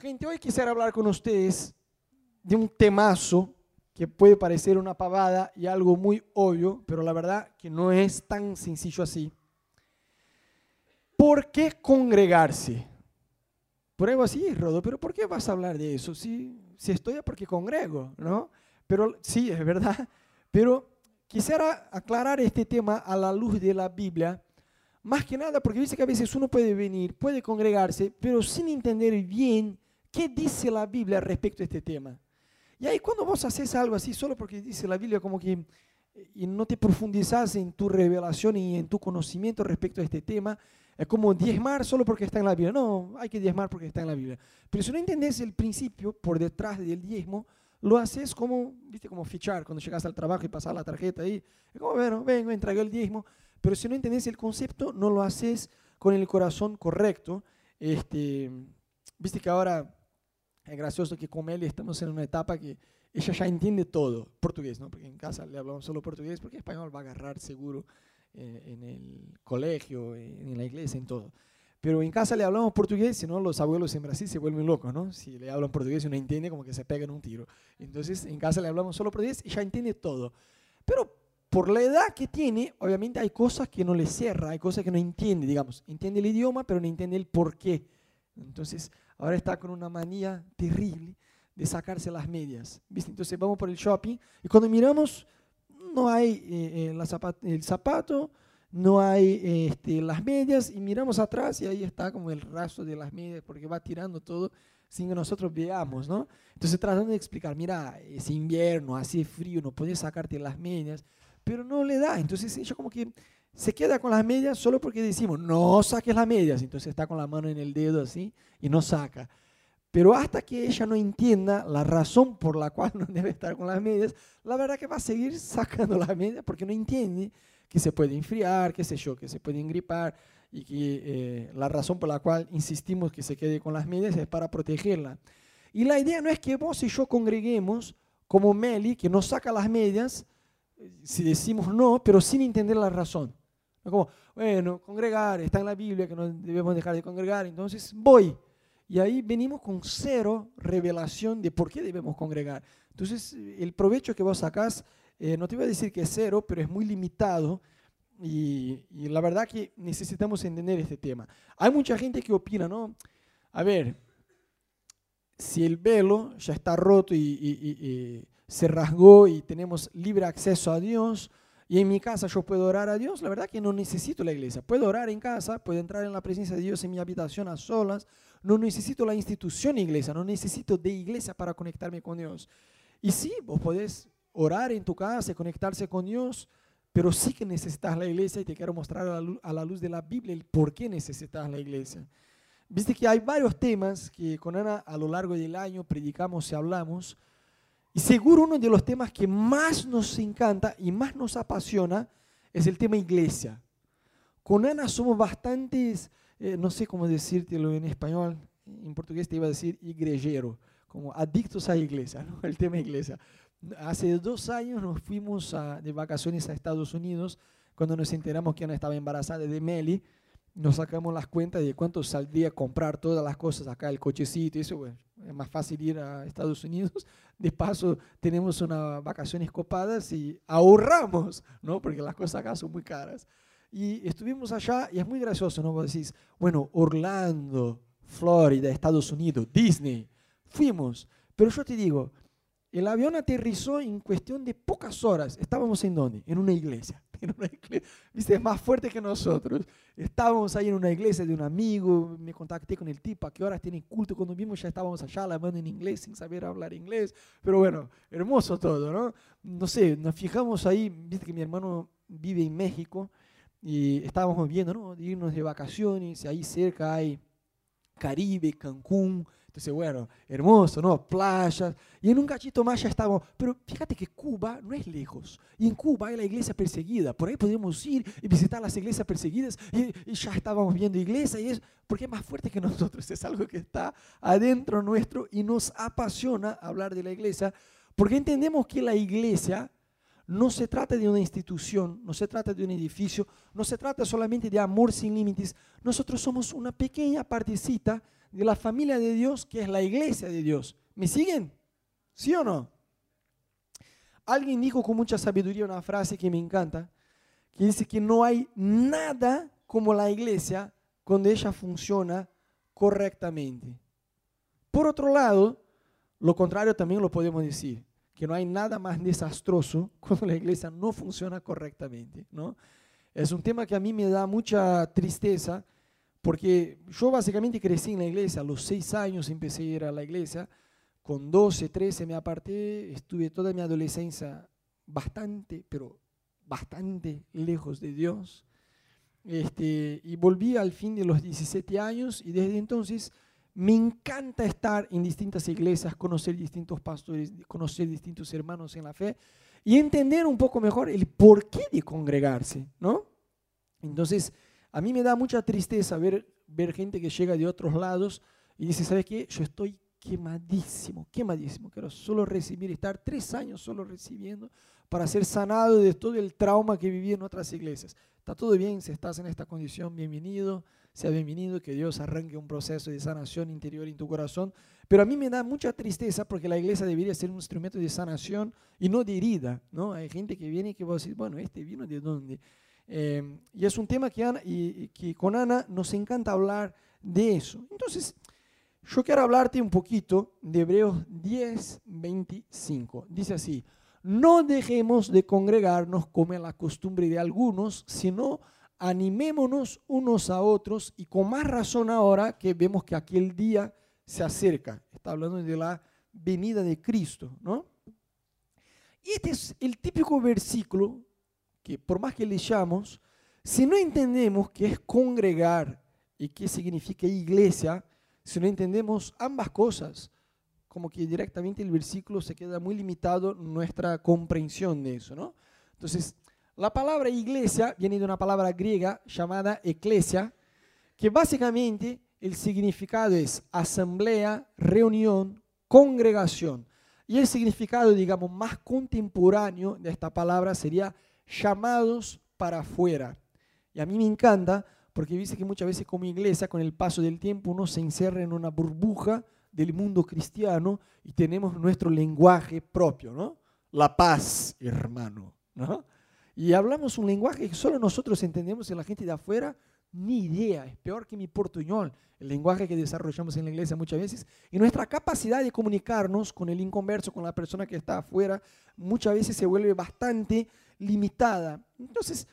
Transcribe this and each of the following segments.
Gente, hoy quisiera hablar con ustedes de un temazo que puede parecer una pavada y algo muy obvio, pero la verdad que no es tan sencillo así. ¿Por qué congregarse? Prueba así, Rodo, pero ¿por qué vas a hablar de eso? Si, si estoy es porque congrego, ¿no? Pero sí, es verdad. Pero quisiera aclarar este tema a la luz de la Biblia, más que nada porque dice que a veces uno puede venir, puede congregarse, pero sin entender bien qué dice la Biblia respecto a este tema. Y ahí cuando vos haces algo así, solo porque dice la Biblia, como que y no te profundizas en tu revelación y en tu conocimiento respecto a este tema, es como diezmar solo porque está en la Biblia. No, hay que diezmar porque está en la Biblia. Pero si no entendés el principio por detrás del diezmo, lo haces como, viste, como fichar cuando llegas al trabajo y pasas la tarjeta ahí. Es como, bueno, vengo, entregué el diezmo. Pero si no entendés el concepto, no lo haces con el corazón correcto. Este, viste que ahora es gracioso que con él estamos en una etapa que ella ya entiende todo, portugués, ¿no? Porque en casa le hablamos solo portugués, porque español va a agarrar seguro eh, en el colegio, en la iglesia, en todo. Pero en casa le hablamos portugués, si no los abuelos en Brasil se vuelven locos, ¿no? Si le hablan portugués y no entiende, como que se pegan un tiro. Entonces en casa le hablamos solo portugués y ya entiende todo. Pero por la edad que tiene, obviamente hay cosas que no le cierra, hay cosas que no entiende, digamos. Entiende el idioma, pero no entiende el por qué. Entonces ahora está con una manía terrible de sacarse las medias. ¿viste? Entonces vamos por el shopping y cuando miramos no hay eh, eh, el zapato, no hay este, las medias y miramos atrás y ahí está como el rastro de las medias porque va tirando todo sin que nosotros veamos, ¿no? Entonces tratando de explicar, mira, es invierno, hace frío, no puedes sacarte las medias, pero no le da. Entonces ella como que se queda con las medias solo porque decimos, no saques las medias. Entonces está con la mano en el dedo así y no saca. Pero hasta que ella no entienda la razón por la cual no debe estar con las medias, la verdad que va a seguir sacando las medias porque no entiende que se puede enfriar, qué sé yo, que se puede engripar y que eh, la razón por la cual insistimos que se quede con las medias es para protegerla. Y la idea no es que vos y yo congreguemos como Meli, que nos saca las medias, si decimos no, pero sin entender la razón. Como, bueno, congregar, está en la Biblia que no debemos dejar de congregar, entonces voy. Y ahí venimos con cero revelación de por qué debemos congregar. Entonces, el provecho que vos sacás, eh, no te voy a decir que es cero, pero es muy limitado. Y, la verdad que necesitamos entender este tema. Hay mucha gente que opina, ¿no? A ver, si el velo ya está roto y, y se rasgó y tenemos libre acceso a Dios, y en mi casa yo puedo orar a Dios, la verdad que no necesito la iglesia. Puedo orar en casa, puedo entrar en la presencia de Dios en mi habitación a solas. No necesito la institución iglesia, no necesito de iglesia para conectarme con Dios. Y sí, vos podés orar en tu casa conectarse con Dios, pero sí que necesitas la iglesia y te quiero mostrar a la, luz, a la luz de la Biblia el por qué necesitas la iglesia. Viste que hay varios temas que con Ana a lo largo del año predicamos y hablamos, y seguro uno de los temas que más nos encanta y más nos apasiona es el tema iglesia. Con Ana somos bastantes, eh, no sé cómo decírtelo en español, en portugués te iba a decir igrejero, como adictos a iglesia, ¿no? el tema iglesia. Hace dos años nos fuimos de vacaciones a Estados Unidos cuando nos enteramos que Ana estaba embarazada de Meli nos sacamos las cuentas de cuánto saldría comprar todas las cosas acá, el cochecito, eso, bueno, es más fácil ir a Estados Unidos. De paso, tenemos unas vacaciones copadas y ahorramos, ¿no? Porque las cosas acá son muy caras. Y estuvimos allá y es muy gracioso, ¿no? Vos decís, bueno, Orlando, Florida, Estados Unidos, Disney, fuimos. Pero yo te digo, el avión aterrizó en cuestión de pocas horas. ¿Estábamos en dónde? En una iglesia. En una iglesia. ¿Viste? Más fuerte que nosotros. Estábamos ahí en una iglesia de un amigo. Me contacté con el tipo. ¿A qué horas tiene culto? Cuando vimos ya estábamos allá hablando en inglés sin saber hablar inglés. Pero bueno, hermoso todo, ¿no? No sé, nos fijamos ahí. Viste que mi hermano vive en México. Y estábamos viendo, ¿no? irnos de vacaciones. Ahí cerca hay Caribe, Cancún. Entonces, bueno, hermoso, ¿no? Playas. Y en un cachito más ya estábamos. Pero fíjate que Cuba no es lejos. Y en Cuba hay la iglesia perseguida. Por ahí podemos ir y visitar las iglesias perseguidas. Y, ya estábamos viendo iglesia. Y es porque es más fuerte que nosotros. Es algo que está adentro nuestro y nos apasiona hablar de la iglesia. Porque entendemos que la iglesia no se trata de una institución, no se trata de un edificio, no se trata solamente de amor sin límites. Nosotros somos una pequeña partecita de la familia de Dios, que es la iglesia de Dios. ¿Me siguen? ¿Sí o no? Alguien dijo con mucha sabiduría una frase que me encanta, que dice que no hay nada como la iglesia cuando ella funciona correctamente. Por otro lado, lo contrario también lo podemos decir, que no hay nada más desastroso cuando la iglesia no funciona correctamente, ¿no? Es un tema que a mí me da mucha tristeza, porque yo básicamente crecí en la iglesia, a los seis años empecé a ir a la iglesia, con 12, 13 me aparté, estuve toda mi adolescencia bastante, pero bastante lejos de Dios. Este, y volví al fin de los 17 años y desde entonces me encanta estar en distintas iglesias, conocer distintos pastores, conocer distintos hermanos en la fe y entender un poco mejor el porqué de congregarse, ¿no? Entonces, a mí me da mucha tristeza ver, ver gente que llega de otros lados y dice, ¿sabes qué? Yo estoy quemadísimo, quemadísimo. Quiero solo recibir, estar tres años solo recibiendo para ser sanado de todo el trauma que viví en otras iglesias. Está todo bien, si estás en esta condición, bienvenido, sea bienvenido, que Dios arranque un proceso de sanación interior en tu corazón. Pero a mí me da mucha tristeza porque la iglesia debería ser un instrumento de sanación y no de herida, ¿no? Hay gente que viene y que va a decir, bueno, este vino de dónde. Eh, y es un tema que, y, que con Ana nos encanta hablar de eso. Entonces, yo quiero hablarte un poquito de Hebreos 10, 25. Dice así, no dejemos de congregarnos como es la costumbre de algunos, sino animémonos unos a otros y con más razón ahora que vemos que aquel día se acerca. Está hablando de la venida de Cristo, ¿no? Y este es el típico versículo que por más que leamos, si no entendemos qué es congregar y qué significa iglesia, si no entendemos ambas cosas, como que directamente el versículo se queda muy limitado en nuestra comprensión de eso, ¿no? Entonces, la palabra iglesia viene de una palabra griega llamada eclesia, que básicamente el significado es asamblea, reunión, congregación. Y el significado, digamos, más contemporáneo de esta palabra sería llamados para afuera. Y a mí me encanta porque dice que muchas veces como iglesia, con el paso del tiempo, uno se encierra en una burbuja del mundo cristiano y tenemos nuestro lenguaje propio, ¿no? La paz, hermano, ¿no? Y hablamos un lenguaje que solo nosotros entendemos y la gente de afuera ni idea, es peor que mi portuñol, el lenguaje que desarrollamos en la iglesia muchas veces. Y nuestra capacidad de comunicarnos con el inconverso, con la persona que está afuera, muchas veces se vuelve bastante limitada. Entonces,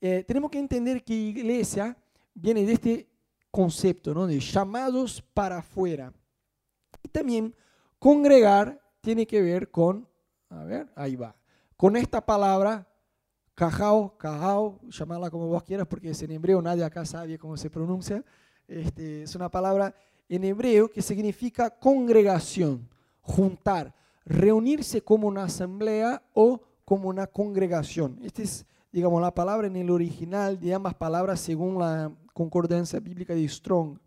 eh, tenemos que entender que iglesia viene de este concepto, ¿no? De llamados para afuera. Y también congregar tiene que ver con, a ver, ahí va, con esta palabra Cajao, cajao, llamarla como vos quieras, porque es en hebreo, nadie acá sabe cómo se pronuncia. Este, es una palabra en hebreo que significa congregación, juntar, reunirse como una asamblea o como una congregación. Esta es, digamos, la palabra en el original de ambas palabras según la concordancia bíblica de Strong.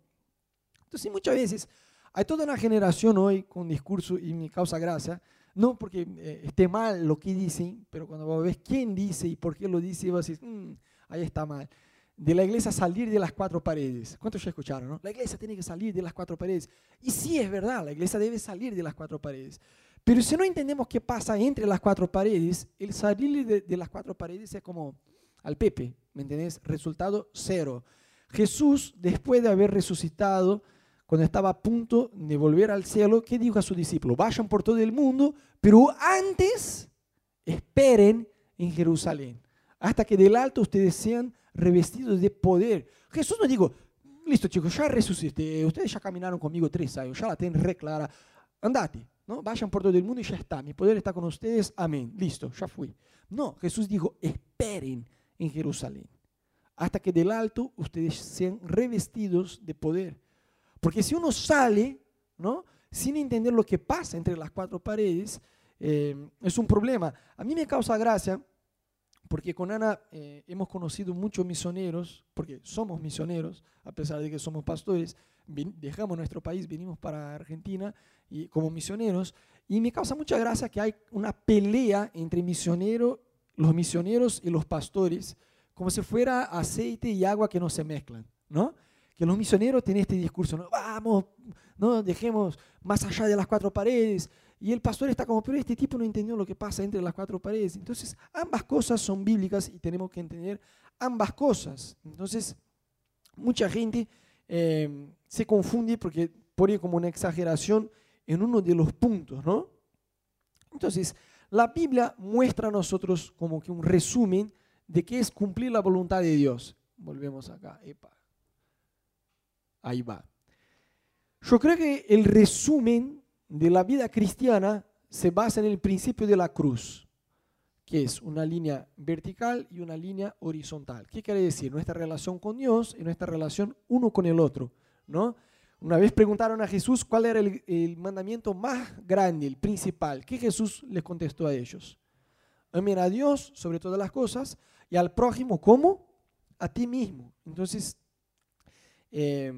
Entonces, muchas veces hay toda una generación hoy con discurso y me causa gracia no porque eh, esté mal lo que dicen, pero cuando ves quién dice y por qué lo dice, vas a decir, mm, ahí está mal. De la iglesia salir de las cuatro paredes. ¿Cuántos ya escucharon? No? La iglesia tiene que salir de las cuatro paredes. Y sí, es verdad, la iglesia debe salir de las cuatro paredes. Pero si no entendemos qué pasa entre las cuatro paredes, el salir de, las cuatro paredes es como al Pepe, ¿me entendés? Resultado cero. Jesús, después de haber resucitado, cuando estaba a punto de volver al cielo, ¿qué dijo a sus discípulos? Vayan por todo el mundo, pero antes esperen en Jerusalén, hasta que del alto ustedes sean revestidos de poder. Jesús no dijo, listo chicos, ya resucité, ustedes ya caminaron conmigo tres años, ya la tienen re clara, andate, ¿no? vayan por todo el mundo y ya está, mi poder está con ustedes, amén, listo, ya fui. No, Jesús dijo, esperen en Jerusalén, hasta que del alto ustedes sean revestidos de poder. Porque si uno sale, ¿no? Sin entender lo que pasa entre las cuatro paredes, eh, es un problema. A mí me causa gracia porque con Ana eh, hemos conocido muchos misioneros, porque somos misioneros, a pesar de que somos pastores, dejamos nuestro país, venimos para Argentina y como misioneros, y me causa mucha gracia que hay una pelea entre misioneros, los misioneros y los pastores, como si fuera aceite y agua que no se mezclan, ¿no? que los misioneros tienen este discurso, ¿no? vamos, no dejemos más allá de las cuatro paredes. Y el pastor está como, pero este tipo no entendió lo que pasa entre las cuatro paredes. Entonces, ambas cosas son bíblicas y tenemos que entender ambas cosas. Entonces, mucha gente eh, se confunde porque pone como una exageración en uno de los puntos, ¿no? Entonces, la Biblia muestra a nosotros como que un resumen de qué es cumplir la voluntad de Dios. Volvemos acá. Ahí va. Yo creo que el resumen de la vida cristiana se basa en el principio de la cruz, que es una línea vertical y una línea horizontal. ¿Qué quiere decir? Nuestra relación con Dios y nuestra relación uno con el otro, ¿no? Una vez preguntaron a Jesús cuál era el, mandamiento más grande, el principal. ¿Qué Jesús les contestó a ellos? Amen a Dios sobre todas las cosas y al prójimo como a ti mismo. Entonces, eh,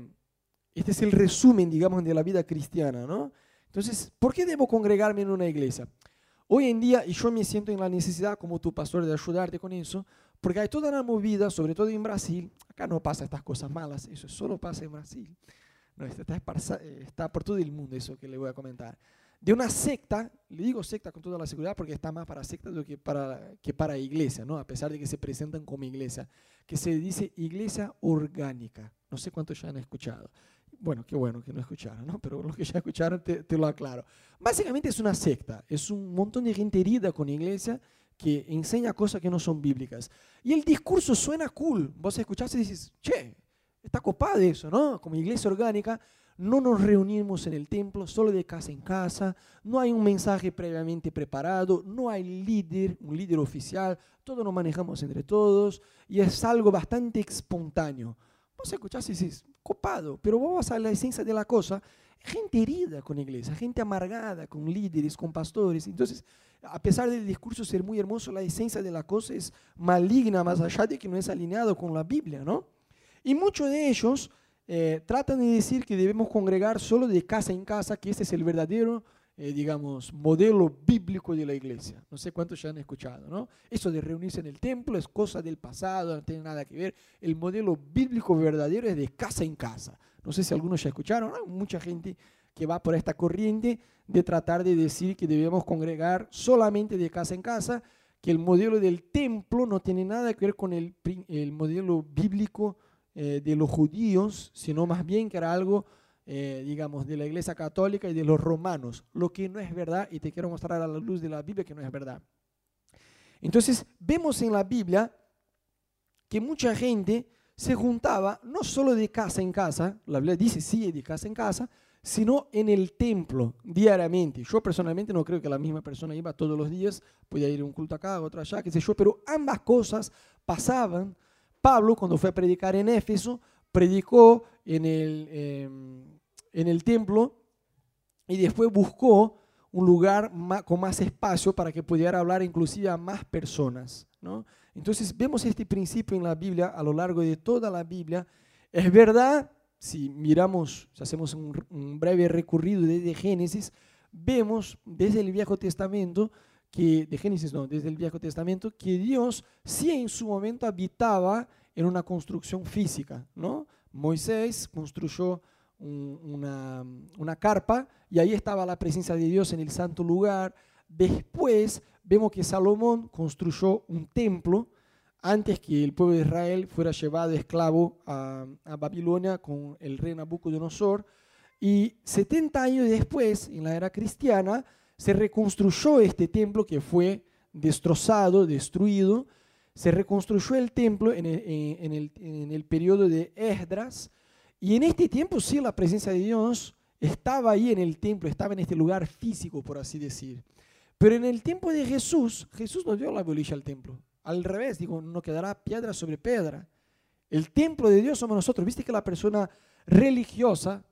este es el resumen, digamos, de la vida cristiana, ¿no? Entonces, ¿por qué debo congregarme en una iglesia? Hoy en día, y yo me siento en la necesidad como tu pastor de ayudarte con eso, porque hay toda una movida, sobre todo en Brasil, acá no pasa estas cosas malas, eso solo pasa en Brasil no, está, eh, está por todo el mundo eso que le voy a comentar. De una secta, le digo secta con toda la seguridad porque está más para secta que para, que para iglesia, ¿no? a pesar de que se presentan como iglesia, que se dice iglesia orgánica. No sé cuántos ya han escuchado. Bueno, qué bueno que no escucharon, ¿no? pero los que ya escucharon te, lo aclaro. Básicamente es una secta, es un montón de gente herida con iglesia que enseña cosas que no son bíblicas. Y el discurso suena cool. Vos escuchás y dices, che, Está copada eso, ¿no? Como iglesia orgánica, no nos reunimos en el templo, solo de casa en casa, no hay un mensaje previamente preparado, no hay líder, un líder oficial, todo lo manejamos entre todos y es algo bastante espontáneo. Vos escuchás y dices, pero vos a la esencia de la cosa, gente herida con iglesia, gente amargada con líderes, con pastores. Entonces, a pesar del discurso ser muy hermoso, la esencia de la cosa es maligna más allá de que no es alineado con la Biblia, ¿no? Y muchos de ellos eh, tratan de decir que debemos congregar solo de casa en casa, que ese es el verdadero, eh, digamos, modelo bíblico de la iglesia. No sé cuántos ya han escuchado, ¿no? Eso de reunirse en el templo es cosa del pasado, no tiene nada que ver. El modelo bíblico verdadero es de casa en casa. No sé si algunos ya escucharon, hay mucha gente que va por esta corriente de tratar de decir que debemos congregar solamente de casa en casa, que el modelo del templo no tiene nada que ver con el, el modelo bíblico eh, de los judíos, sino más bien que era algo, eh, digamos, de la iglesia católica y de los romanos, lo que no es verdad y te quiero mostrar a la luz de la Biblia que no es verdad. Entonces, vemos en la Biblia que mucha gente se juntaba no solo de casa en casa, la Biblia dice sí, de casa en casa, sino en el templo diariamente. Yo personalmente no creo que la misma persona iba todos los días, podía ir a un culto acá, otro allá, qué sé yo, pero ambas cosas pasaban Pablo, cuando fue a predicar en Éfeso, predicó en el, em, en el templo y después buscó un lugar con más espacio para que pudiera hablar inclusive a más personas. ¿no? Entonces vemos este principio en la Biblia a lo largo de toda la Biblia. Es verdad, si miramos, si hacemos un, un breve recorrido desde Génesis, vemos desde el Viejo Testamento que, de Génesis no, desde el Viejo Testamento, que Dios sí en su momento habitaba en una construcción física, ¿no? Moisés construyó una, carpa y ahí estaba la presencia de Dios en el santo lugar. Después vemos que Salomón construyó un templo antes que el pueblo de Israel fuera llevado esclavo a, Babilonia con el rey Nabucodonosor. Y 70 años después, en la era cristiana, se reconstruyó este templo que fue destrozado, destruido. Se reconstruyó el templo en el, en el, periodo de Esdras. Y en este tiempo sí la presencia de Dios estaba ahí en el templo, estaba en este lugar físico, por así decir. Pero en el tiempo de Jesús, Jesús no dio la bolilla al templo. Al revés, digo, no quedará piedra sobre piedra. El templo de Dios somos nosotros. Viste que la persona religiosa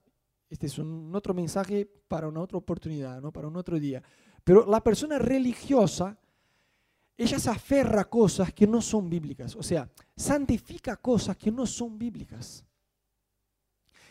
este es un otro mensaje para una otra oportunidad, ¿no? para un otro día. Pero la persona religiosa, ella se aferra a cosas que no son bíblicas, o sea, santifica cosas que no son bíblicas.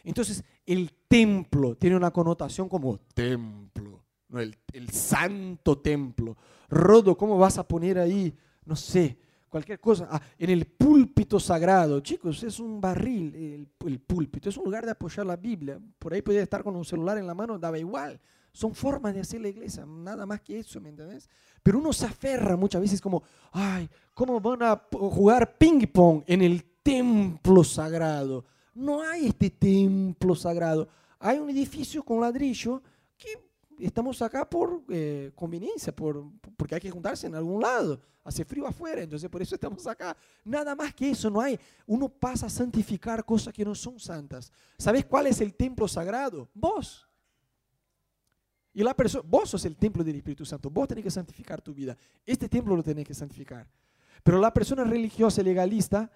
Entonces, el templo tiene una connotación como templo, el, el santo templo. Rodo, ¿cómo vas a poner ahí, no sé, cualquier cosa, ah, en el púlpito sagrado. Chicos, es un barril el, el, púlpito, es un lugar de apoyar la Biblia. Por ahí podía estar con un celular en la mano, daba igual. Son formas de hacer la iglesia, nada más que eso, ¿me entiendes? Pero uno se aferra muchas veces como, ay, ¿cómo van a jugar ping pong en el templo sagrado? No hay este templo sagrado. Hay un edificio con ladrillo que estamos acá por eh, conveniencia, por, porque hay que juntarse en algún lado. Hace frío afuera, entonces por eso estamos acá. Nada más que eso, no hay. Uno pasa a santificar cosas que no son santas. ¿Sabes cuál es el templo sagrado? Vos. Y la persona, vos sos el templo del Espíritu Santo. Vos tenés que santificar tu vida. Este templo lo tenés que santificar. Pero la persona religiosa legalista,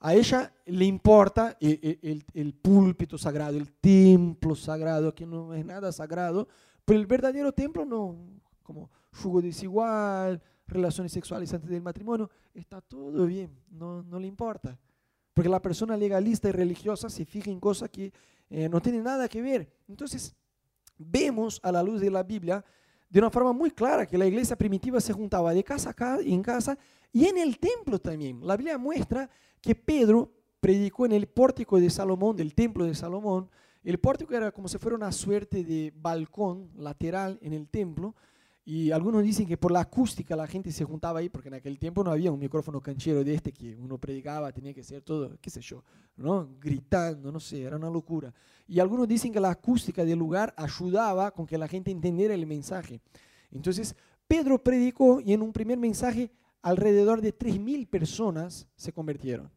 a ella le importa el, el púlpito sagrado, el templo sagrado, que no es nada sagrado, pero el verdadero templo no, como jugo desigual, relaciones sexuales antes del matrimonio, está todo bien, no, no le importa. Porque la persona legalista y religiosa se fija en cosas que eh, no tienen nada que ver. Entonces, vemos a la luz de la Biblia de una forma muy clara que la iglesia primitiva se juntaba de casa a casa, en casa y en el templo también. La Biblia muestra que Pedro predicó en el pórtico de Salomón, del templo de Salomón, el pórtico era como si fuera una suerte de balcón lateral en el templo. Y algunos dicen que por la acústica la gente se juntaba ahí, porque en aquel tiempo no había un micrófono canchero de este que uno predicaba, tenía que ser todo, qué sé yo, ¿no? gritando, no sé, era una locura. Y algunos dicen que la acústica del lugar ayudaba con que la gente entendiera el mensaje. Entonces, Pedro predicó y en un primer mensaje alrededor de 3.000 personas se convirtieron.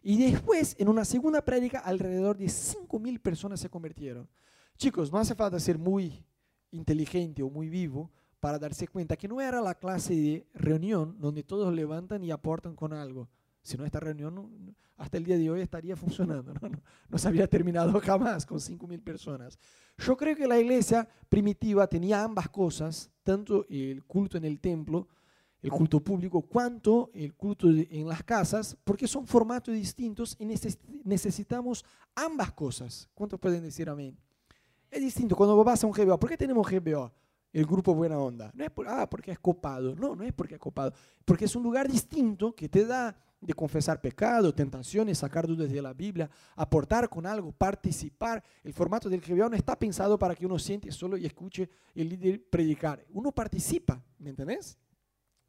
Y después, en una segunda prédica, alrededor de 5.000 personas se convirtieron. Chicos, no hace falta ser muy inteligente o muy vivo para darse cuenta que no era la clase de reunión donde todos levantan y aportan con algo, sino esta reunión hasta el día de hoy estaría funcionando, no, no, no se había terminado jamás con 5.000 personas. Yo creo que la iglesia primitiva tenía ambas cosas, tanto el culto en el templo, el culto público, cuanto el culto en las casas, porque son formatos distintos y necesitamos ambas cosas. ¿Cuántos pueden decir amén? Es distinto cuando vas a un GBO. ¿Por qué tenemos GBO? El grupo Buena Onda. No es por, ah, porque es copado. No, no es porque es copado. Porque es un lugar distinto que te da de confesar pecado, tentaciones, sacar dudas de la Biblia, aportar con algo, participar. El formato del GBO no está pensado para que uno siente solo y escuche el líder predicar. Uno participa, ¿me entendés?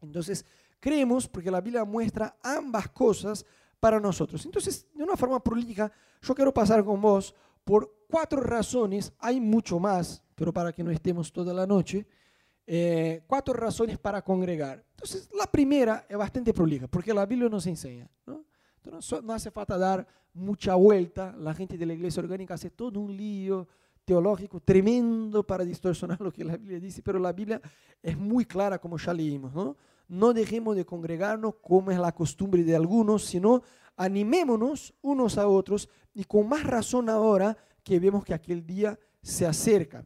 Entonces, creemos porque la Biblia muestra ambas cosas para nosotros. Entonces, de una forma prolija, yo quiero pasar con vos por cuatro razones, hay mucho más, pero para que no estemos toda la noche, eh, cuatro razones para congregar. Entonces, la primera es bastante prolija, porque la Biblia nos enseña. ¿no? Entonces, no hace falta dar mucha vuelta, la gente de la iglesia orgánica hace todo un lío, teológico tremendo para distorsionar lo que la Biblia dice, pero la Biblia es muy clara como ya leímos, ¿no? No dejemos de congregarnos como es la costumbre de algunos, sino animémonos unos a otros y con más razón ahora que vemos que aquel día se acerca.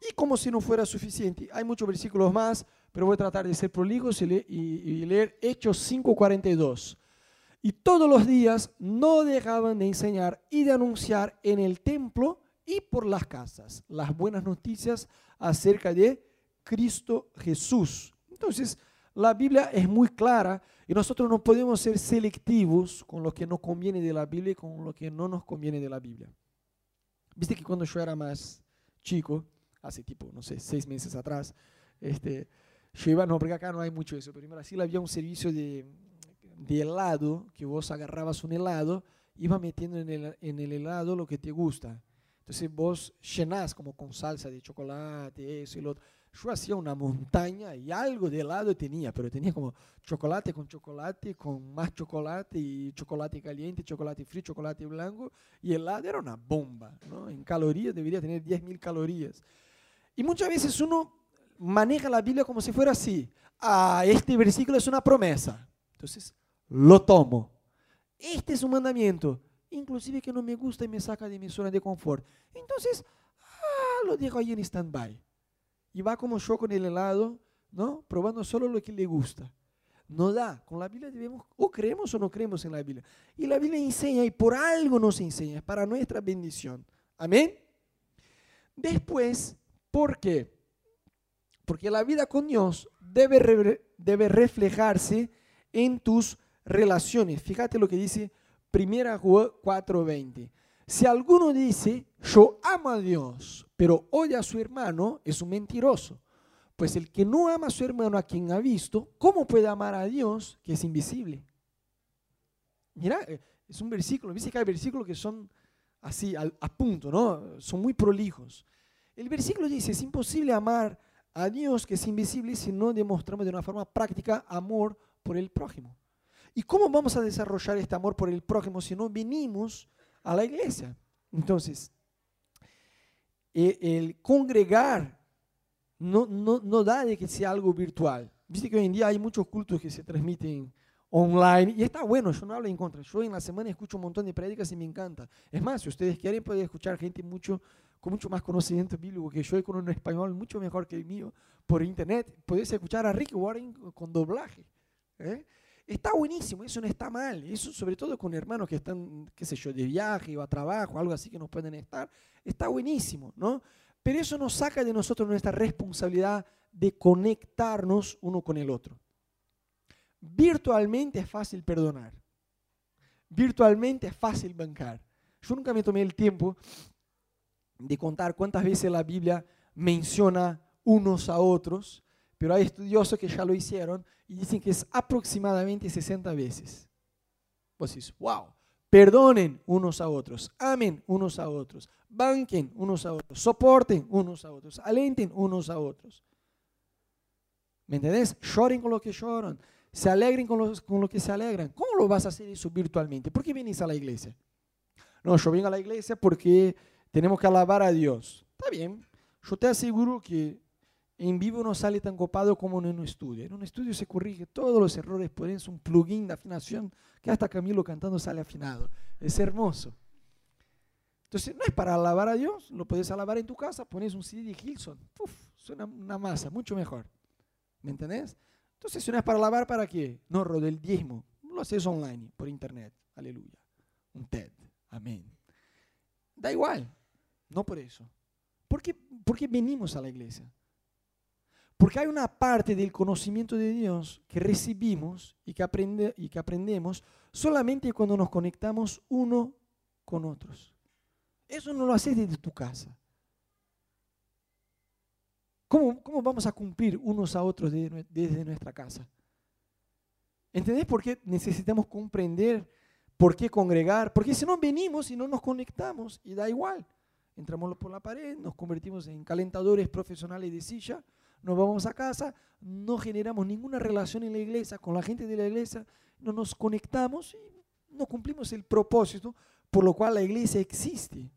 Y como si no fuera suficiente, hay muchos versículos más, pero voy a tratar de ser prolijos y, y leer Hechos 5:42. Y todos los días no dejaban de enseñar y de anunciar en el templo y por las casas las buenas noticias acerca de Cristo Jesús. Entonces, la Biblia es muy clara y nosotros no podemos ser selectivos con lo que nos conviene de la Biblia y con lo que no nos conviene de la Biblia. Viste que cuando yo era más chico, hace tipo, no sé, seis meses atrás, este, yo iba, no, porque acá no hay mucho eso, pero en Brasil había un servicio de, de helado, que vos agarrabas un helado, iba metiendo en el, en el helado lo que te gusta. Entonces vos llenás como con salsa de chocolate, eso y lo otro. Yo hacía una montaña y algo de helado tenía, pero tenía como chocolate con chocolate, con más chocolate y chocolate caliente, chocolate frío, chocolate blanco. Y el helado era una bomba, ¿no? En calorías debería tener 10.000 calorías. Y muchas veces uno maneja la Biblia como si fuera así. Ah, este versículo es una promesa. Entonces, lo tomo. Este es un mandamiento inclusive que no me gusta y me saca de mi zona de confort. Entonces, ah, lo dejo ahí en stand-by. Y va como yo con el helado, ¿no? Probando solo lo que le gusta. No da. Con la Biblia debemos, o creemos o no creemos en la Biblia. Y la Biblia enseña y por algo nos enseña, para nuestra bendición. Amén. Después, ¿por qué? Porque la vida con Dios debe, debe reflejarse en tus relaciones. Fíjate lo que dice 1 Juan 4:20. Si alguno dice, yo amo a Dios, pero odia a su hermano, es un mentiroso. Pues el que no ama a su hermano a quien ha visto, ¿cómo puede amar a Dios que es invisible? Mira, es un versículo, dice que hay versículos que son así, a, a punto, ¿no? Son muy prolijos. El versículo dice, es imposible amar a Dios que es invisible si no demostramos de una forma práctica amor por el prójimo. ¿Y cómo vamos a desarrollar este amor por el prójimo si no venimos a la iglesia? Entonces, e, el, congregar no, no, no da de que sea algo virtual. Viste que hoy en día hay muchos cultos que se transmiten online y está bueno, yo no hablo en contra. Yo en la semana escucho un montón de prédicas y me encanta. Es más, si ustedes quieren pueden escuchar gente mucho con mucho más conocimiento bíblico que yo y con un español mucho mejor que el mío por internet. Podés escuchar a Rick Warren con doblaje. ¿eh? Está buenísimo, eso no está mal. Eso sobre todo con hermanos que están, qué sé yo, de viaje o a trabajo, algo así que nos pueden estar. Está buenísimo, ¿no? Pero eso nos saca de nosotros nuestra responsabilidad de conectarnos uno con el otro. Virtualmente es fácil perdonar. Virtualmente es fácil bancar. Yo nunca me tomé el tiempo de contar cuántas veces la Biblia menciona unos a otros, pero hay estudiosos que ya lo hicieron y dicen que es aproximadamente 60 veces. Pues dices, wow, perdonen unos a otros, amen unos a otros, banquen unos a otros, soporten unos a otros, alenten unos a otros. ¿Me entendés? Lloren con lo que lloran, se alegren con, los, con lo que se alegran. ¿Cómo lo vas a hacer eso virtualmente? ¿Por qué vienes a la iglesia? No, yo vengo a la iglesia porque tenemos que alabar a Dios. Está bien, yo te aseguro que en vivo no sale tan copado como en un estudio. En un estudio se corrige todos los errores, pones un plugin de afinación que hasta Camilo cantando sale afinado. Es hermoso. Entonces, no es para alabar a Dios, lo puedes alabar en tu casa, pones un CD de Hilson, Uf, suena una masa, mucho mejor. ¿Me entendés? Entonces, si no es para alabar, ¿para qué? No, Rod, el diezmo, lo haces online, por internet. Aleluya. Un TED. Amén. Da igual, no por eso. ¿Por qué, ¿Por qué venimos a la iglesia? Porque hay una parte del conocimiento de Dios que recibimos y que, aprende, y que aprendemos solamente cuando nos conectamos uno con otros. Eso no lo haces desde tu casa. ¿Cómo, cómo vamos a cumplir unos a otros desde, desde nuestra casa? ¿Entendés por qué necesitamos comprender por qué congregar? Porque si no venimos y no nos conectamos y da igual. Entramos por la pared, nos convertimos en calentadores profesionales de silla nos vamos a casa, no generamos ninguna relación en la iglesia con la gente de la iglesia, no nos conectamos y no cumplimos el propósito por lo cual la iglesia existe.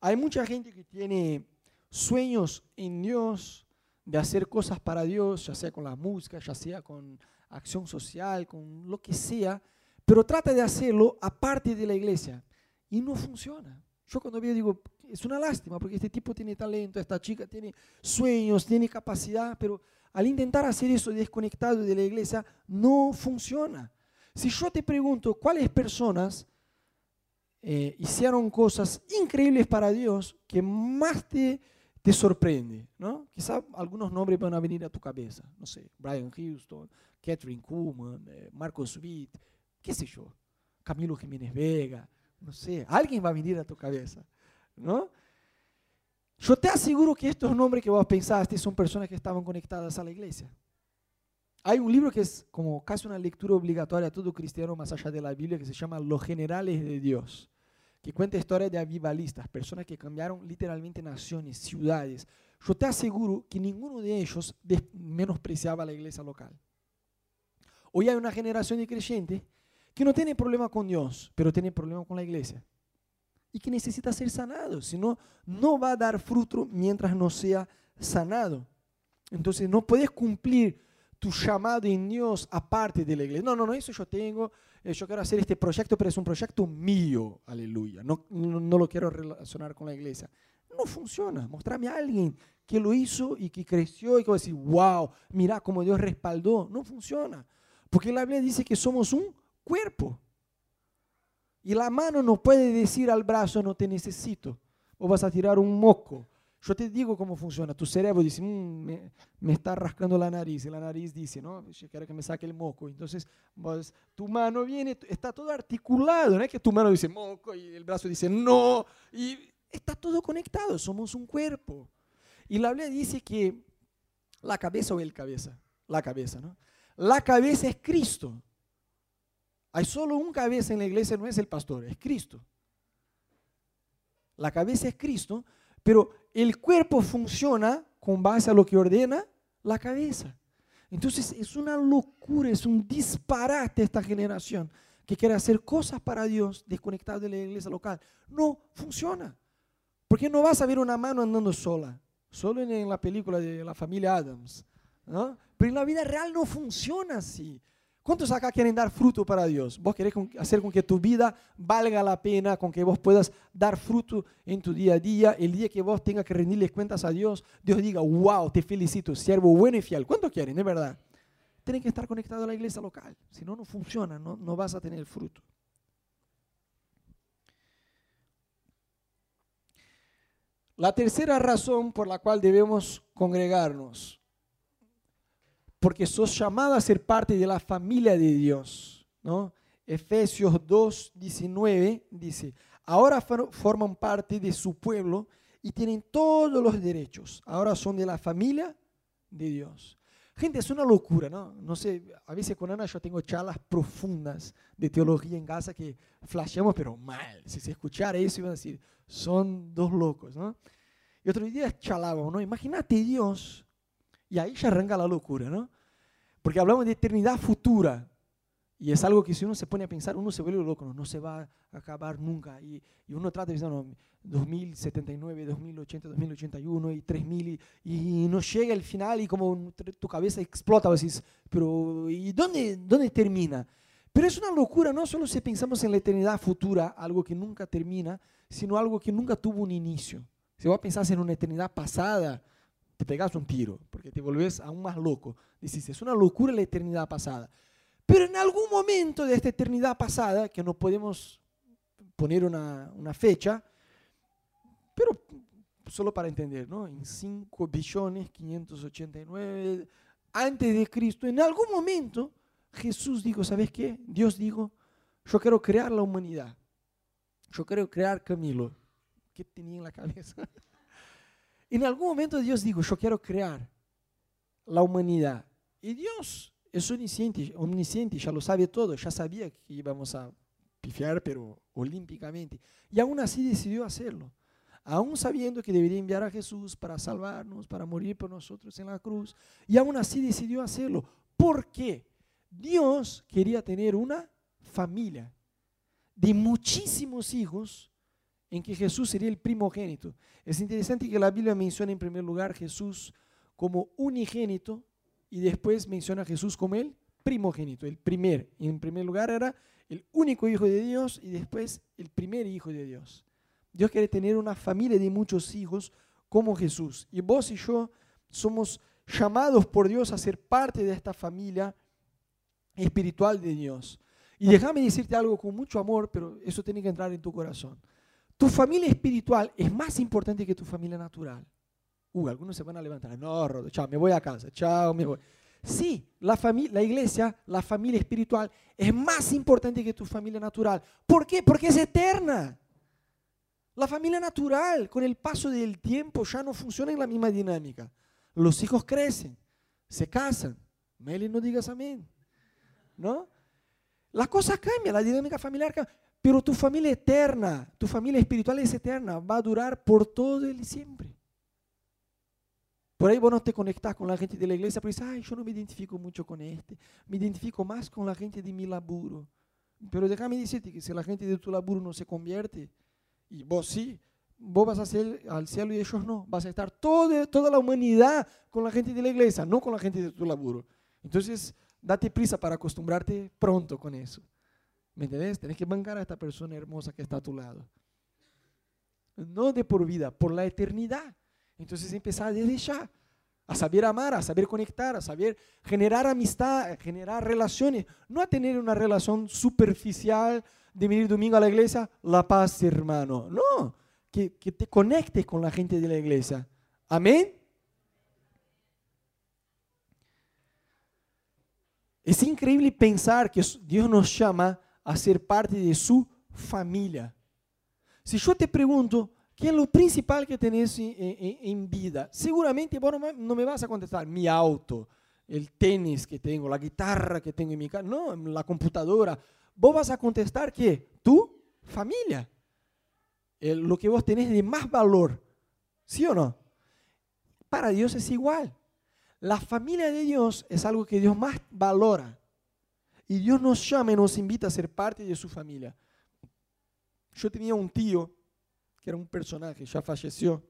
Hay mucha gente que tiene sueños en Dios de hacer cosas para Dios, ya sea con la música, ya sea con acción social, con lo que sea, pero trata de hacerlo aparte de la iglesia y no funciona. Yo cuando veo digo, es una lástima porque este tipo tiene talento, esta chica tiene sueños, tiene capacidad, pero al intentar hacer eso desconectado de la iglesia no funciona. Si yo te pregunto cuáles personas eh, hicieron cosas increíbles para Dios que más te, te sorprende, ¿no? Quizá algunos nombres van a venir a tu cabeza, no sé, Brian Houston, Catherine Kuhlman, eh, Marcos Witt, qué sé yo, Camilo Jiménez Vega, no sé, alguien va a venir a tu cabeza, ¿no? Yo te aseguro que estos nombres que vos pensaste son personas que estaban conectadas a la iglesia. Hay un libro que es como casi una lectura obligatoria a todo cristiano más allá de la Biblia que se llama Los Generales de Dios, que cuenta historias de avivalistas, personas que cambiaron literalmente naciones, ciudades. Yo te aseguro que ninguno de ellos menospreciaba la iglesia local. Hoy hay una generación de creyentes que no tiene problema con Dios, pero tiene problema con la iglesia. Y que necesita ser sanado, si no, no va a dar fruto mientras no sea sanado. Entonces no puedes cumplir tu llamado en Dios aparte de la iglesia. No, no, no, eso yo tengo, eh, yo quiero hacer este proyecto, pero es un proyecto mío, aleluya. No, no, lo quiero relacionar con la iglesia. No funciona. Mostrame a alguien que lo hizo y que creció y que va a decir, wow, mira cómo Dios respaldó. No funciona. Porque la Biblia dice que somos un cuerpo. Y la mano no puede decir al brazo, no te necesito. O vas a tirar un moco. Yo te digo cómo funciona. Tu cerebro dice, "Mm, me, está rascando la nariz. Y la nariz dice, no, yo quiero que me saque el moco. Entonces, tu mano viene, está todo articulado. No es que tu mano dice moco y el brazo dice no. Y está todo conectado. Somos un cuerpo. Y la Biblia dice que la cabeza o el cabeza, la cabeza, ¿no? La cabeza es Cristo. Hay solo un cabeza en la iglesia, no es el pastor, es Cristo. La cabeza es Cristo, pero el cuerpo funciona con base a lo que ordena la cabeza. Entonces es una locura, es un disparate esta generación que quiere hacer cosas para Dios desconectado de la iglesia local. No funciona. Porque no vas a ver una mano andando sola, solo en, la película de la familia Adams. ¿no? Pero en la vida real no funciona así. ¿Cuántos acá quieren dar fruto para Dios? Vos querés hacer con que tu vida valga la pena, con que vos puedas dar fruto en tu día a día. El día que vos tengas que rendirles cuentas a Dios, Dios diga, wow, te felicito, siervo bueno y fiel. ¿Cuánto quieren? De verdad. Tienen que estar conectados a la iglesia local. Si no, no funciona, no, no vas a tener fruto. La tercera razón por la cual debemos congregarnos, porque sos llamado a ser parte de la familia de Dios, ¿no? Efesios 2, 19 dice, ahora for- forman parte de su pueblo y tienen todos los derechos, ahora son de la familia de Dios. Gente, es una locura, ¿no? No sé, a veces con Ana yo tengo charlas profundas de teología en casa que flasheamos, pero mal. Si se escuchara eso, iban a decir, son dos locos, ¿no? Y otro día charlábamos, ¿no? Imagínate Dios, y ahí ya arranca la locura, ¿no? Porque hablamos de eternidad futura, y es algo que si uno se pone a pensar, uno se vuelve loco, no, No se va a acabar nunca. Y, y uno trata de pensar, no, 2079, 2080, 2081 y 3000 y, y no llega el final y como tu cabeza explota, decís, pero ¿y dónde, dónde termina? Pero es una locura, no solo si pensamos en la eternidad futura, algo que nunca termina, sino algo que nunca tuvo un inicio. Si vos pensás en una eternidad pasada, te pegas un tiro, porque te volvés aún más loco. Dices, es una locura la eternidad pasada. Pero en algún momento de esta eternidad pasada, que no podemos poner una, una fecha, pero solo para entender, ¿no? En 5 billones 589 antes de Cristo, en algún momento Jesús dijo, ¿sabes qué? Dios dijo, yo quiero crear la humanidad. Yo quiero crear Camilo. ¿Qué tenía en la cabeza? En algún momento Dios dijo, yo quiero crear la humanidad. Y Dios es omnisciente, omnisciente, ya lo sabe todo, ya sabía que íbamos a pifiar, pero olímpicamente. Y aún así decidió hacerlo. Aún sabiendo que debería enviar a Jesús para salvarnos, para morir por nosotros en la cruz. Y aún así decidió hacerlo. ¿Por qué? Dios quería tener una familia de muchísimos hijos en que Jesús sería el primogénito. Es interesante que la Biblia menciona en primer lugar Jesús como unigénito y después menciona a Jesús como el primogénito, el primer. Y en primer lugar era el único hijo de Dios y después el primer hijo de Dios. Dios quiere tener una familia de muchos hijos como Jesús. Y vos y yo somos llamados por Dios a ser parte de esta familia espiritual de Dios. Y déjame decirte algo con mucho amor, pero eso tiene que entrar en tu corazón. Tu familia espiritual es más importante que tu familia natural. Uh, algunos se van a levantar. No, Rodo, chao, me voy a casa. Chao, me voy. Sí, la, iglesia, la familia espiritual, es más importante que tu familia natural. ¿Por qué? Porque es eterna. La familia natural, con el paso del tiempo, ya no funciona en la misma dinámica. Los hijos crecen, se casan. Meli, no digas amén. ¿No? Las cosas cambian, la dinámica familiar cambia. Pero tu familia eterna, tu familia espiritual es eterna, va a durar por todo el siempre. Por ahí vos no te conectás con la gente de la iglesia, pero dices, ay, yo no me identifico mucho con este, me identifico más con la gente de mi laburo. Pero déjame decirte que si la gente de tu laburo no se convierte, y vos sí, vos vas a ser al cielo y ellos no, vas a estar toda, toda la humanidad con la gente de la iglesia, no con la gente de tu laburo. Entonces, date prisa para acostumbrarte pronto con eso. ¿Me entendés? Tenés que bancar a esta persona hermosa que está a tu lado. No de por vida, por la eternidad. Entonces empezar desde ya a saber amar, a saber conectar, a saber generar amistad, a generar relaciones, no a tener una relación superficial de venir domingo a la iglesia, la paz hermano, no, que, que te conectes con la gente de la iglesia, Amén. Es increíble pensar que Dios nos llama a ser parte de su familia. Si yo te pregunto, ¿qué es lo principal que tenés en, vida? Seguramente vos no me vas a contestar mi auto, el tenis que tengo, la guitarra que tengo en mi casa, no, la computadora. Vos vas a contestar que tu familia, lo que vos tenés de más valor, ¿sí o no? Para Dios es igual. La familia de Dios es algo que Dios más valora. Y Dios nos llama y nos invita a ser parte de su familia. Yo tenía un tío que era un personaje, ya falleció.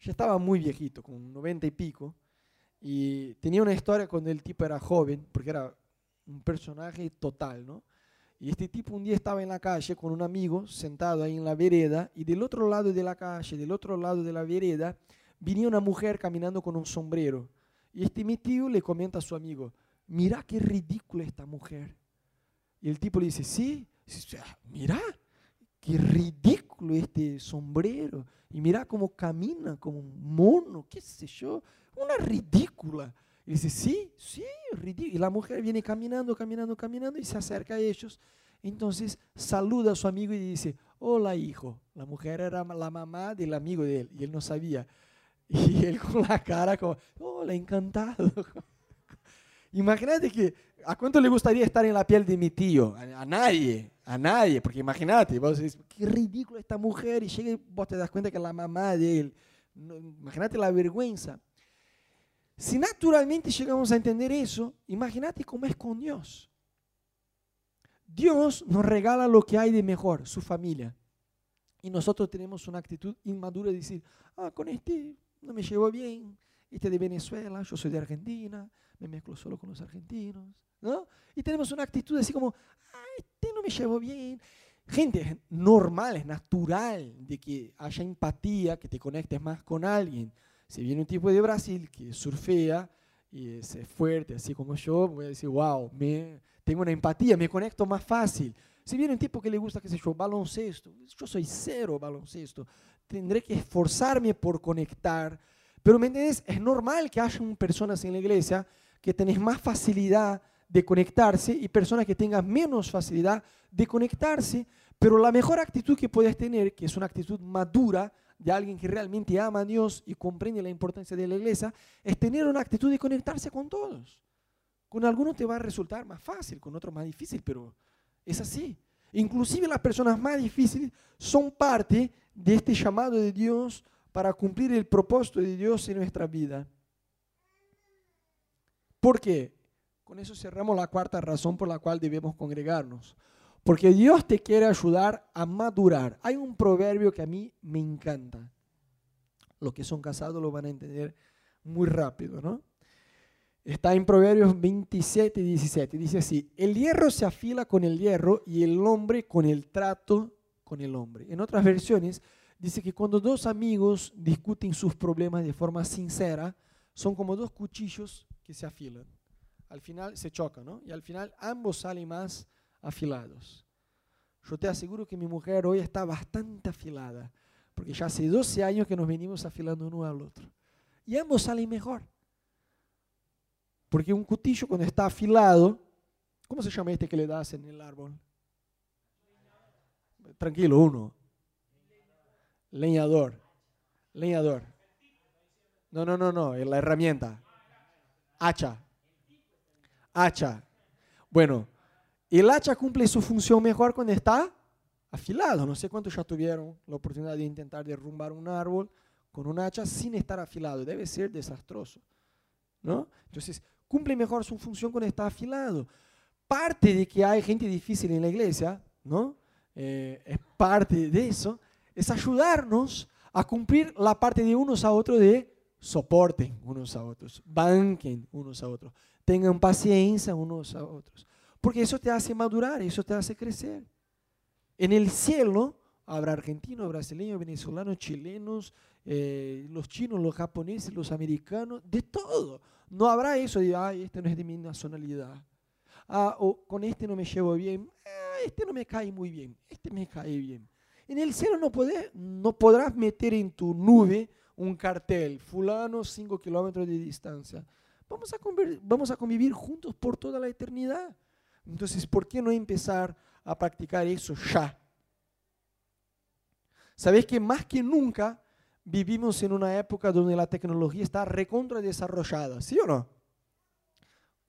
Ya estaba muy viejito, con 90 y pico. Y tenía una historia cuando el tipo era joven, porque era un personaje total, ¿no? Y este tipo un día estaba en la calle con un amigo sentado ahí en la vereda y del otro lado de la calle, del otro lado de la vereda, venía una mujer caminando con un sombrero. Y este mi tío le comenta a su amigo, mira qué ridícula esta mujer. Y el tipo le dice, sí, mira, qué ridículo este sombrero. Y mira cómo camina como un mono, qué sé yo, una ridícula. Y dice, sí, sí, ridículo. Y la mujer viene caminando, caminando, caminando y se acerca a ellos. Entonces saluda a su amigo y dice, hola hijo. La mujer era la mamá del amigo de él y él no sabía. Y él con la cara como, hola, encantado. Imagínate que, ¿a cuánto le gustaría estar en la piel de mi tío? A, nadie, a nadie, porque imagínate, vos qué ridículo esta mujer, y llega y vos te das cuenta que es la mamá de él. imagínate la vergüenza. Si naturalmente llegamos a entender eso, imagínate cómo es con Dios. Dios nos regala lo que hay de mejor, su familia. Y nosotros tenemos una actitud inmadura de decir, ah, con este no me llevo bien, este de Venezuela, yo soy de Argentina, me mezclo solo con los argentinos, ¿no? Y tenemos una actitud así como, ah, este no me llevo bien. Gente, normal, es natural de que haya empatía, que te conectes más con alguien. Si viene un tipo de Brasil que surfea y es fuerte, así como yo, voy a decir, wow, me, tengo una empatía, me conecto más fácil. Si viene un tipo que le gusta, qué sé yo, baloncesto, yo soy cero baloncesto, tendré que esforzarme por conectar. Pero, ¿me entiendes? Es normal que haya personas en la iglesia que tenés más facilidad de conectarse y personas que tengan menos facilidad de conectarse. Pero la mejor actitud que puedes tener, que es una actitud madura de alguien que realmente ama a Dios y comprende la importancia de la iglesia, es tener una actitud de conectarse con todos. Con algunos te va a resultar más fácil, con otros más difícil, pero es así. Inclusive las personas más difíciles son parte de este llamado de Dios para cumplir el propósito de Dios en nuestra vida. ¿Por qué? Con eso cerramos la cuarta razón por la cual debemos congregarnos. Porque Dios te quiere ayudar a madurar. Hay un proverbio que a mí me encanta. Los que son casados lo van a entender muy rápido, ¿no? Está en Proverbios 27 y 17. Dice así, el hierro se afila con el hierro y el hombre con el trato con el hombre. En otras versiones dice que cuando dos amigos discuten sus problemas de forma sincera, son como dos cuchillos que se afilan. Al final se chocan, ¿no? Y al final ambos salen más afilados. Yo te aseguro que mi mujer hoy está bastante afilada, porque ya hace 12 años que nos venimos afilando uno al otro. Y ambos salen mejor. Porque un cuchillo cuando está afilado, ¿cómo se llama este que le das en el árbol? tranquilo, uno. Leñador. Leñador. No, no, no, no, la herramienta. Hacha. Hacha. Bueno, el hacha cumple su función mejor cuando está afilado. No sé cuántos ya tuvieron la oportunidad de intentar derrumbar un árbol con un hacha sin estar afilado. Debe ser desastroso. ¿no? Entonces, cumple mejor su función cuando está afilado. Parte de que hay gente difícil en la iglesia, ¿no? Eh, es parte de eso, es ayudarnos a cumplir la parte de unos a otros de soporten unos a otros, banquen unos a otros, tengan paciencia unos a otros, porque eso te hace madurar, eso te hace crecer. En el cielo habrá argentinos, brasileños, venezolanos, chilenos, eh, los chinos, los japoneses, los americanos, de todo. No habrá eso de, ay, este no es de mi nacionalidad. Ah, o con este no me llevo bien, ah, este no me cae muy bien, este me cae bien. En el cielo no, no podrás meter en tu nube un cartel, fulano 5 kilómetros de distancia. Vamos a, vamos a convivir juntos por toda la eternidad. Entonces, ¿por qué no empezar a practicar eso ya? Sabéis que más que nunca vivimos en una época donde la tecnología está recontra desarrollada, ¿sí o no?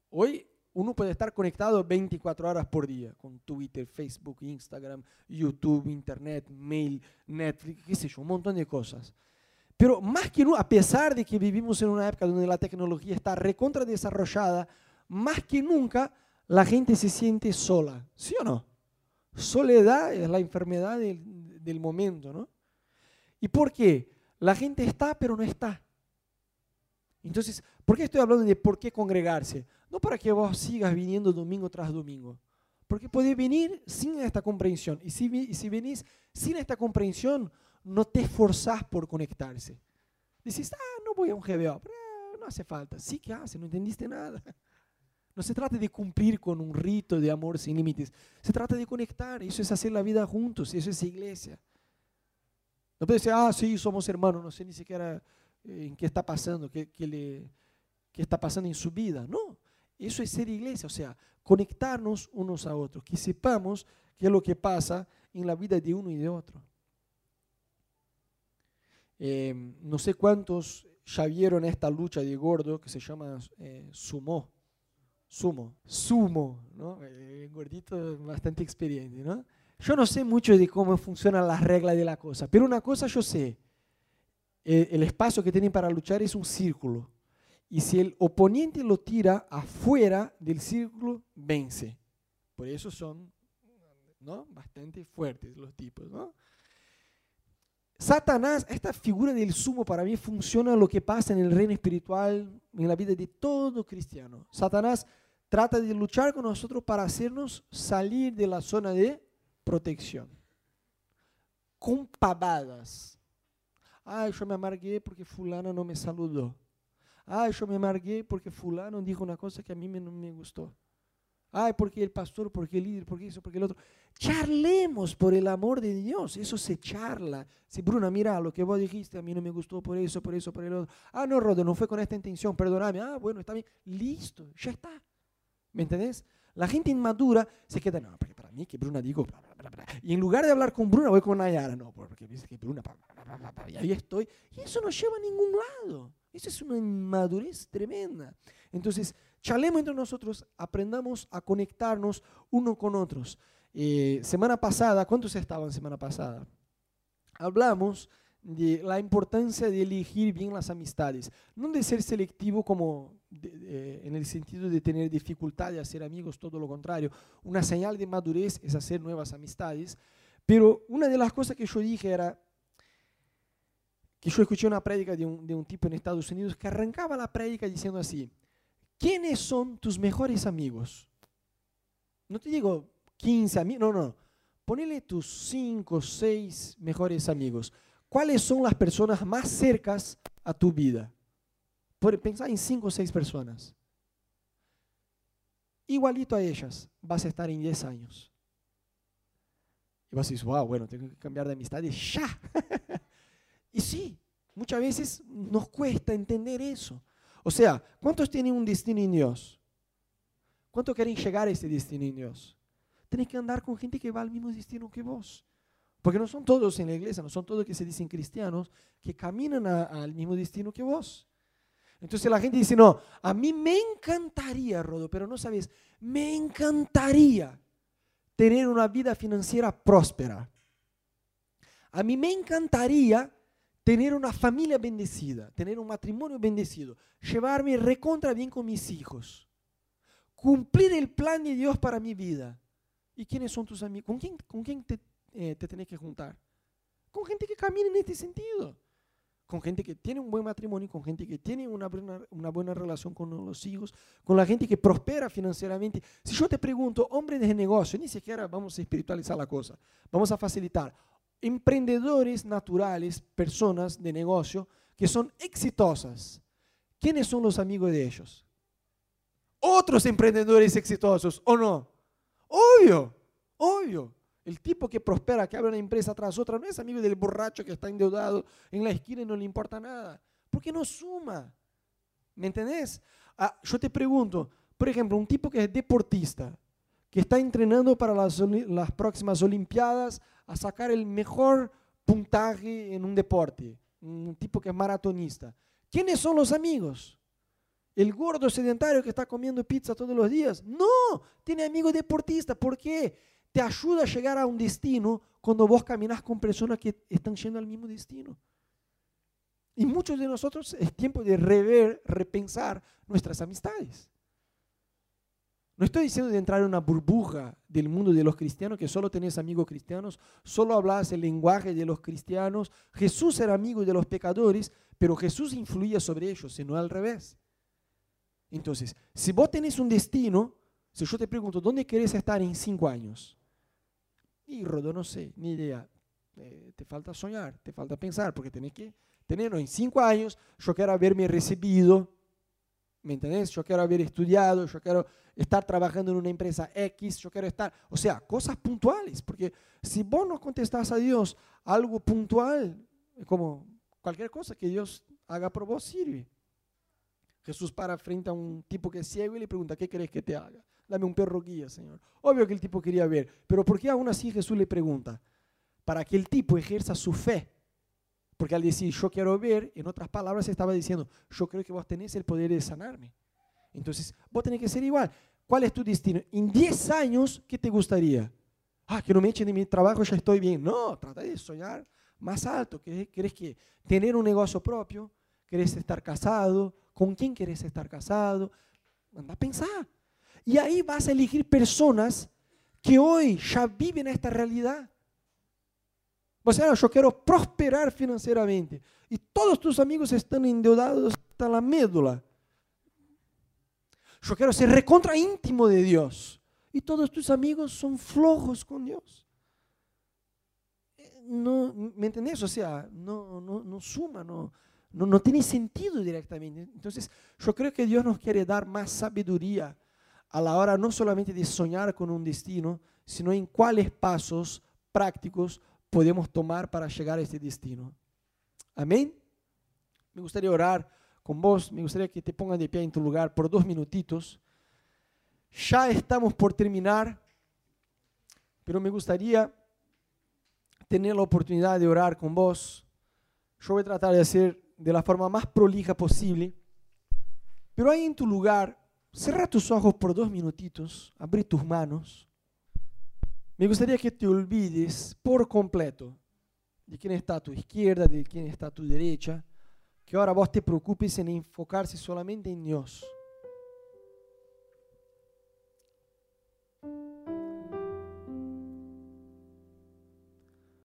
Hoy uno puede estar conectado 24 horas por día con Twitter, Facebook, Instagram, YouTube, Internet, mail, Netflix, qué sé yo, un montón de cosas. Pero más que nunca, a pesar de que vivimos en una época donde la tecnología está recontra desarrollada, más que nunca la gente se siente sola, ¿sí o no? Soledad es la enfermedad del, del momento, ¿no? ¿Y por qué? La gente está, pero no está. Entonces, ¿por qué estoy hablando de por qué congregarse? No para que vos sigas viniendo domingo tras domingo. Porque podés venir sin esta comprensión. Y si, y si venís sin esta comprensión, no te esforzás por conectarse. Dices, ah, no voy a un GBO. Eh, no hace falta. Sí que hace, no entendiste nada. No se trata de cumplir con un rito de amor sin límites. Se trata de conectar. Eso es hacer la vida juntos. Eso es iglesia. No puede decir, ah, sí, somos hermanos. No sé ni siquiera eh, en qué está pasando, qué, qué, le, qué está pasando en su vida. No. Eso es ser iglesia. O sea, conectarnos unos a otros. Que sepamos qué es lo que pasa en la vida de uno y de otro. Eh, no sé cuántos ya vieron esta lucha de gordo que se llama eh, sumo sumo, sumo, ¿no? Eh, gordito bastante experiente, ¿no? Yo no sé mucho de cómo funcionan las reglas de la cosa, pero una cosa yo sé, eh, el espacio que tienen para luchar es un círculo. Y si el oponente lo tira afuera del círculo, vence. Por eso son ¿no? bastante fuertes los tipos. ¿no? Satanás, esta figura del sumo para mí funciona lo que pasa en el reino espiritual, en la vida de todo cristiano. Satanás trata de luchar con nosotros para hacernos salir de la zona de protección. Con pavadas. Ay, yo me amargué porque fulana no me saludó. Ay, yo me amargué porque fulano dijo una cosa que a mí no me gustó. Ay, porque el pastor, porque el líder, porque eso, porque el otro. Charlemos por el amor de Dios. Eso se charla. Si Bruna, mira lo que vos dijiste, a mí no me gustó por eso, por eso, por el otro. Ah, no, Rodo, no fue con esta intención, perdóname. Ah, bueno, está bien. Listo, ya está. ¿Me entendés? La gente inmadura se queda, no, porque para mí que Bruna digo, y en lugar de hablar con Bruna, voy con Nayara, no, porque dice que Bruna, y ahí estoy. Y eso no lleva a ningún lado. Eso es una inmadurez tremenda. Entonces, Chalemos entre nosotros, aprendamos a conectarnos uno con otros. Eh, semana pasada, ¿cuántos estaban semana pasada? Hablamos de la importancia de elegir bien las amistades, no de ser selectivo como en el sentido de tener dificultad de hacer amigos, todo lo contrario. Una señal de madurez es hacer nuevas amistades, pero una de las cosas que yo dije era que yo escuché una prédica de un, de un tipo en Estados Unidos que arrancaba la prédica diciendo así, ¿quiénes son tus mejores amigos? No te digo 15 amigos, no, no. Ponele tus 5, 6 mejores amigos. ¿Cuáles son las personas más cercas a tu vida? Por, pensar en 5 o 6 personas. Igualito a ellas, vas a estar en 10 años. Y vas a decir, wow, bueno, tengo que cambiar de amistad y ya. y sí, muchas veces nos cuesta entender eso. O sea, ¿cuántos tienen un destino en Dios? ¿Cuántos quieren llegar a ese destino en Dios? Tienes que andar con gente que va al mismo destino que vos. Porque no son todos en la iglesia, no son todos que se dicen cristianos, que caminan al mismo destino que vos. Entonces la gente dice, no, a mí me encantaría, Rodo, pero no sabes, me encantaría tener una vida financiera próspera. A mí me encantaría tener una familia bendecida, tener un matrimonio bendecido, llevarme recontra bien con mis hijos, cumplir el plan de Dios para mi vida. ¿Y quiénes son tus amigos? ¿Con quién, te, eh, te tenés que juntar? Con gente que camina en este sentido. Con gente que tiene un buen matrimonio, con gente que tiene una buena, una buena relación con los hijos, con la gente que prospera financieramente. Si yo te pregunto, hombre de negocio, ni siquiera vamos a espiritualizar la cosa, vamos a facilitar emprendedores naturales, personas de negocio que son exitosas. ¿Quiénes son los amigos de ellos? Otros emprendedores exitosos, ¿o no? Obvio, obvio. El tipo que prospera, que abre una empresa tras otra, no es amigo del borracho que está endeudado en la esquina y no le importa nada. Porque no suma. ¿Me entendés? Ah, yo te pregunto, por ejemplo, un tipo que es deportista, que está entrenando para las, las próximas Olimpiadas a sacar el mejor puntaje en un deporte, un tipo que es maratonista. ¿Quiénes son los amigos? ¿El gordo sedentario que está comiendo pizza todos los días? No, tiene amigos deportistas. ¿Por qué? Te ayuda a llegar a un destino cuando vos caminas con personas que están yendo al mismo destino. Y muchos de nosotros es tiempo de rever, repensar nuestras amistades. No estoy diciendo de entrar en una burbuja del mundo de los cristianos, que solo tenés amigos cristianos, solo hablas el lenguaje de los cristianos. Jesús era amigo de los pecadores, pero Jesús influía sobre ellos, sino al revés. Entonces, si vos tenés un destino, si yo te pregunto, ¿dónde querés estar en cinco años? Y Rodo, no sé, ni idea. Eh, te falta soñar, te falta pensar, porque tenés que tenerlo en cinco años. Yo quiero haberme recibido, ¿me entendés? Yo quiero haber estudiado, yo quiero estar trabajando en una empresa X, yo quiero estar, o sea, cosas puntuales, porque si vos no contestás a Dios algo puntual, como cualquier cosa que Dios haga por vos sirve. Jesús para frente a un tipo que es ciego y le pregunta, ¿qué querés que te haga? Dame un perro guía, Señor. Obvio que el tipo quería ver, pero ¿por qué aún así Jesús le pregunta? Para que el tipo ejerza su fe. Porque al decir yo quiero ver, en otras palabras estaba diciendo, yo creo que vos tenés el poder de sanarme. Entonces, vos tenés que ser igual. ¿Cuál es tu destino? En 10 años, ¿qué te gustaría? Ah, que no me echen de mi trabajo, ya estoy bien. No, trata de soñar más alto. ¿Querés que tener un negocio propio? ¿Querés estar casado? ¿Con quién querés estar casado? Anda a pensar. Y ahí vas a elegir personas que hoy ya viven esta realidad. O sea, yo quiero prosperar financieramente. Y todos tus amigos están endeudados hasta la médula. Yo quiero ser recontra íntimo de Dios. Y todos tus amigos son flojos con Dios. No, ¿Me entendés? O sea, no, no, no suma, no, no, tiene sentido directamente. Entonces, yo creo que Dios nos quiere dar más sabiduría a la hora no solamente de soñar con un destino, sino en cuáles pasos prácticos podemos tomar para llegar a este destino. Amén. Me gustaría orar con vos, me gustaría que te pongas de pie en tu lugar por dos minutitos. Ya estamos por terminar, pero me gustaría tener la oportunidad de orar con vos. Yo voy a tratar de hacer de la forma más prolija posible, pero ahí en tu lugar, cierra tus ojos por dos minutitos, abrí tus manos. Me gustaría que te olvides por completo de quién está a tu izquierda, de quién está a tu derecha que ahora vos te preocupes en enfocarse solamente en Dios.